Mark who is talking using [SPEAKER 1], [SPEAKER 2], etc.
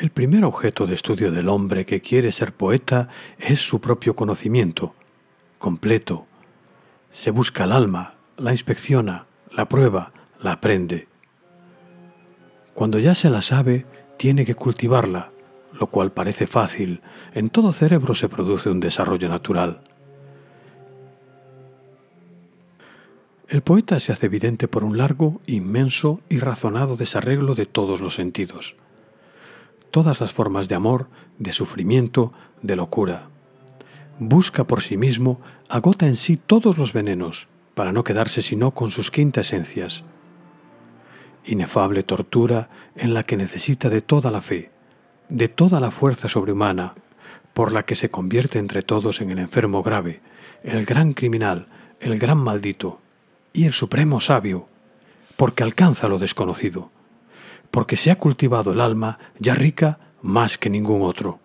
[SPEAKER 1] El primer objeto de estudio del hombre que quiere ser poeta es su propio conocimiento, completo. Se busca el alma, la inspecciona, la prueba, la aprende. Cuando ya se la sabe, tiene que cultivarla, lo cual parece fácil. En todo cerebro se produce un desarrollo natural. El poeta se hace evidente por un largo, inmenso y razonado desarreglo de todos los sentidos. Todas las formas de amor, de sufrimiento, de locura. Busca por sí mismo, agota en sí todos los venenos, para no quedarse sino con sus quintesencias. Inefable tortura en la que necesita de toda la fe, de toda la fuerza sobrehumana, por la que se convierte entre todos en el enfermo grave, el gran criminal, el gran maldito, y el supremo sabio, porque alcanza lo desconocido, porque se ha cultivado el alma ya rica más que ningún otro.